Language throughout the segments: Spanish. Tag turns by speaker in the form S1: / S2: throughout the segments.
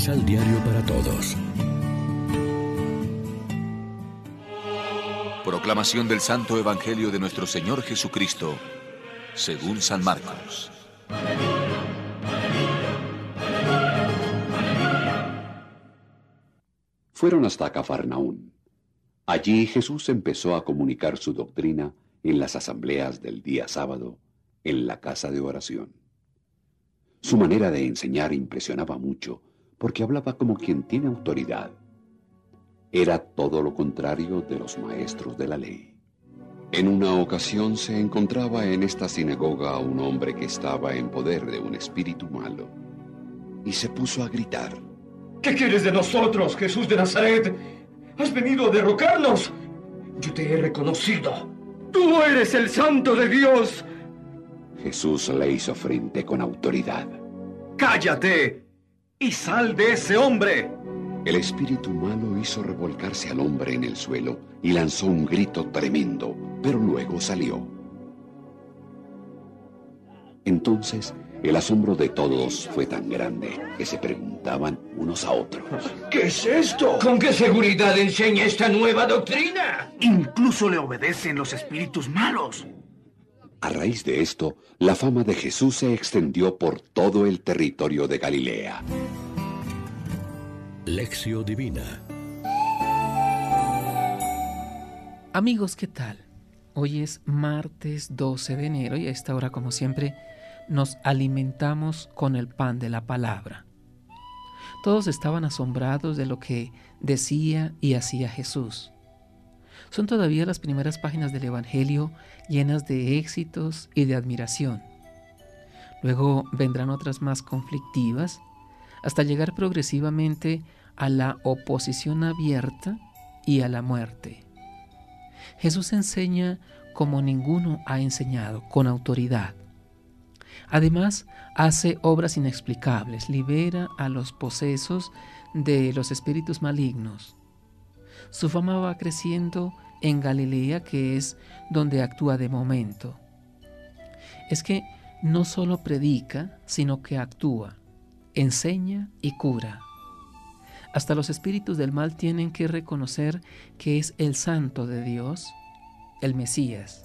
S1: Misal Diario para Todos.
S2: Proclamación del Santo Evangelio de nuestro Señor Jesucristo, según San Marcos.
S3: Fueron hasta Cafarnaún. Allí Jesús empezó a comunicar su doctrina en las asambleas del día sábado, en la casa de oración. Su manera de enseñar impresionaba mucho, porque hablaba como quien tiene autoridad. Era todo lo contrario de los maestros de la ley. En una ocasión se encontraba en esta sinagoga un hombre que estaba en poder de un espíritu malo, y se puso a gritar.
S4: ¿Qué quieres de nosotros, Jesús de Nazaret? ¿Has venido a derrocarnos? Yo te he reconocido. Tú eres el santo de Dios.
S3: Jesús le hizo frente con autoridad.
S4: ¡Cállate! Y sal de ese hombre.
S3: El espíritu malo hizo revolcarse al hombre en el suelo y lanzó un grito tremendo, pero luego salió. Entonces, el asombro de todos fue tan grande que se preguntaban unos a otros.
S4: ¿Qué es esto? ¿Con qué seguridad enseña esta nueva doctrina?
S5: Incluso le obedecen los espíritus malos.
S3: A raíz de esto, la fama de Jesús se extendió por todo el territorio de Galilea.
S1: Lección Divina
S6: Amigos, ¿qué tal? Hoy es martes 12 de enero y a esta hora, como siempre, nos alimentamos con el pan de la palabra. Todos estaban asombrados de lo que decía y hacía Jesús. Son todavía las primeras páginas del Evangelio llenas de éxitos y de admiración. Luego vendrán otras más conflictivas, hasta llegar progresivamente a la oposición abierta y a la muerte. Jesús enseña como ninguno ha enseñado, con autoridad. Además, hace obras inexplicables, libera a los posesos de los espíritus malignos, su fama va creciendo en Galilea, que es donde actúa de momento. Es que no solo predica, sino que actúa, enseña y cura. Hasta los espíritus del mal tienen que reconocer que es el santo de Dios, el Mesías.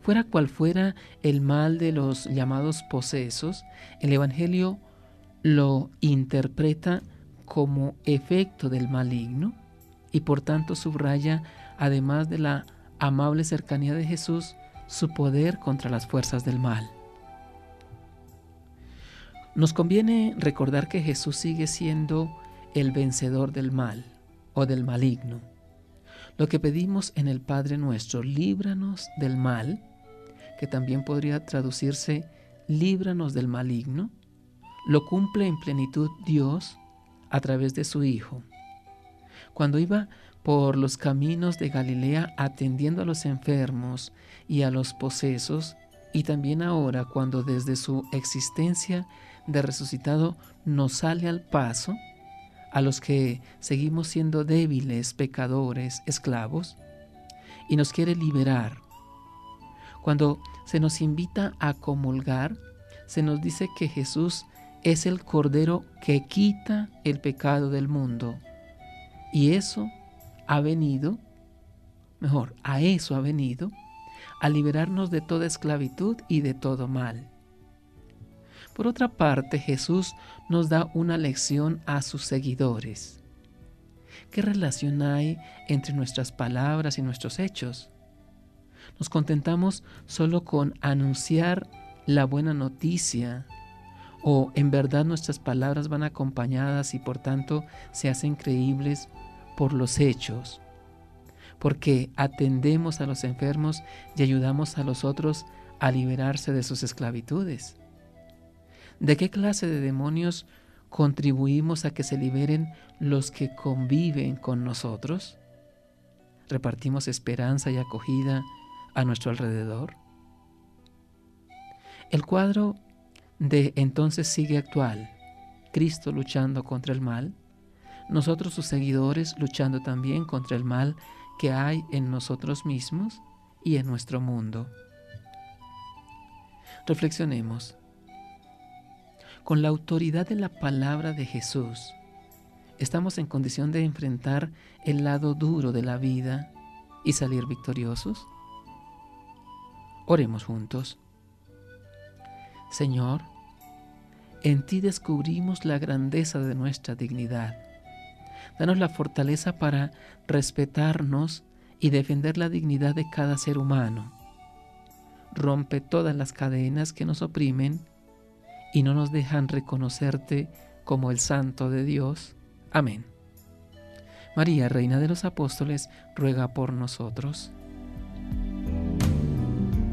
S6: Fuera cual fuera el mal de los llamados posesos, el Evangelio lo interpreta como efecto del maligno y por tanto subraya, además de la amable cercanía de Jesús, su poder contra las fuerzas del mal. Nos conviene recordar que Jesús sigue siendo el vencedor del mal o del maligno. Lo que pedimos en el Padre nuestro, líbranos del mal, que también podría traducirse líbranos del maligno, lo cumple en plenitud Dios a través de su Hijo. Cuando iba por los caminos de Galilea atendiendo a los enfermos y a los posesos, y también ahora cuando desde su existencia de resucitado nos sale al paso, a los que seguimos siendo débiles, pecadores, esclavos, y nos quiere liberar. Cuando se nos invita a comulgar, se nos dice que Jesús es el Cordero que quita el pecado del mundo. Y eso ha venido, mejor, a eso ha venido, a liberarnos de toda esclavitud y de todo mal. Por otra parte, Jesús nos da una lección a sus seguidores. ¿Qué relación hay entre nuestras palabras y nuestros hechos? Nos contentamos solo con anunciar la buena noticia o en verdad nuestras palabras van acompañadas y por tanto se hacen creíbles por los hechos, porque atendemos a los enfermos y ayudamos a los otros a liberarse de sus esclavitudes. ¿De qué clase de demonios contribuimos a que se liberen los que conviven con nosotros? ¿Repartimos esperanza y acogida a nuestro alrededor? El cuadro de entonces sigue actual, Cristo luchando contra el mal, nosotros sus seguidores luchando también contra el mal que hay en nosotros mismos y en nuestro mundo. Reflexionemos. con la autoridad de la palabra de Jesús, estamos en condición de enfrentar el lado duro de la vida y salir victoriosos? Oremos juntos. Señor, en ti descubrimos la grandeza de nuestra dignidad. Danos la fortaleza para respetarnos y defender la dignidad de cada ser humano. Rompe todas las cadenas que nos oprimen y no nos dejan reconocerte como el Santo de Dios. Amén. María, Reina de los Apóstoles, ruega por nosotros.